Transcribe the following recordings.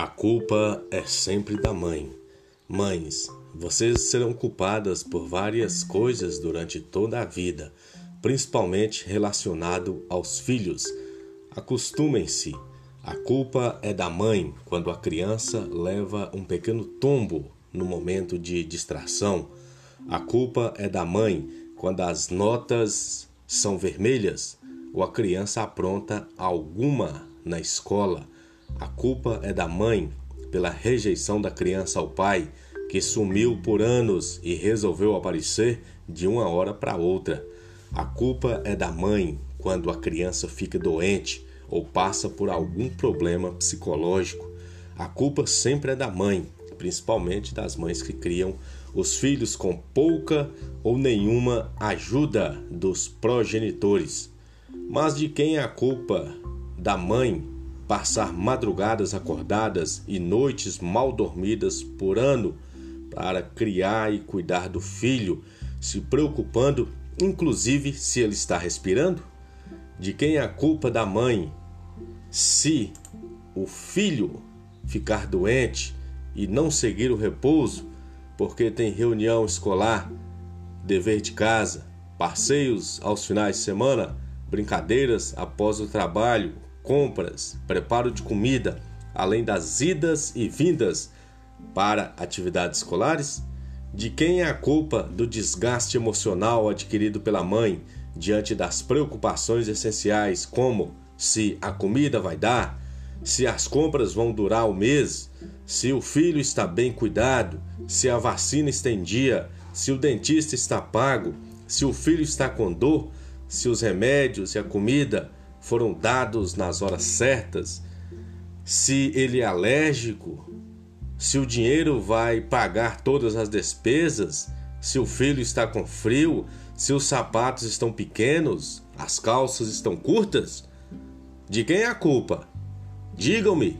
A culpa é sempre da mãe. Mães, vocês serão culpadas por várias coisas durante toda a vida, principalmente relacionado aos filhos. Acostumem-se. A culpa é da mãe quando a criança leva um pequeno tombo no momento de distração. A culpa é da mãe quando as notas são vermelhas ou a criança apronta alguma na escola. A culpa é da mãe pela rejeição da criança ao pai, que sumiu por anos e resolveu aparecer de uma hora para outra. A culpa é da mãe quando a criança fica doente ou passa por algum problema psicológico. A culpa sempre é da mãe, principalmente das mães que criam os filhos com pouca ou nenhuma ajuda dos progenitores. Mas de quem é a culpa? Da mãe passar madrugadas acordadas e noites mal dormidas por ano para criar e cuidar do filho, se preocupando inclusive se ele está respirando? De quem é a culpa da mãe se o filho ficar doente e não seguir o repouso porque tem reunião escolar, dever de casa, passeios aos finais de semana, brincadeiras após o trabalho, compras, preparo de comida, além das idas e vindas para atividades escolares? De quem é a culpa do desgaste emocional adquirido pela mãe diante das preocupações essenciais, como se a comida vai dar, se as compras vão durar o mês, se o filho está bem cuidado, se a vacina está em dia, se o dentista está pago, se o filho está com dor, se os remédios e a comida foram dados nas horas certas, se ele é alérgico, se o dinheiro vai pagar todas as despesas, se o filho está com frio, se os sapatos estão pequenos, as calças estão curtas? De quem é a culpa? Digam-me.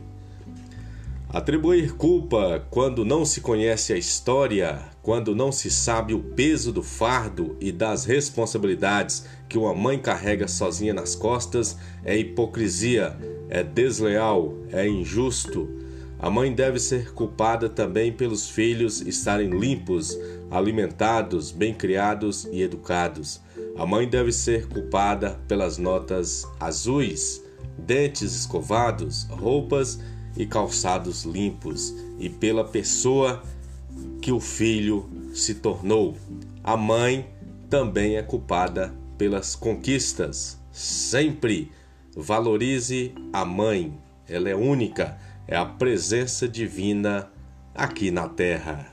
Atribuir culpa quando não se conhece a história, quando não se sabe o peso do fardo e das responsabilidades que uma mãe carrega sozinha nas costas, é hipocrisia, é desleal, é injusto. A mãe deve ser culpada também pelos filhos estarem limpos, alimentados, bem criados e educados. A mãe deve ser culpada pelas notas azuis, dentes escovados, roupas e calçados limpos, e pela pessoa que o filho se tornou. A mãe também é culpada pelas conquistas. Sempre valorize a mãe, ela é única, é a presença divina aqui na terra.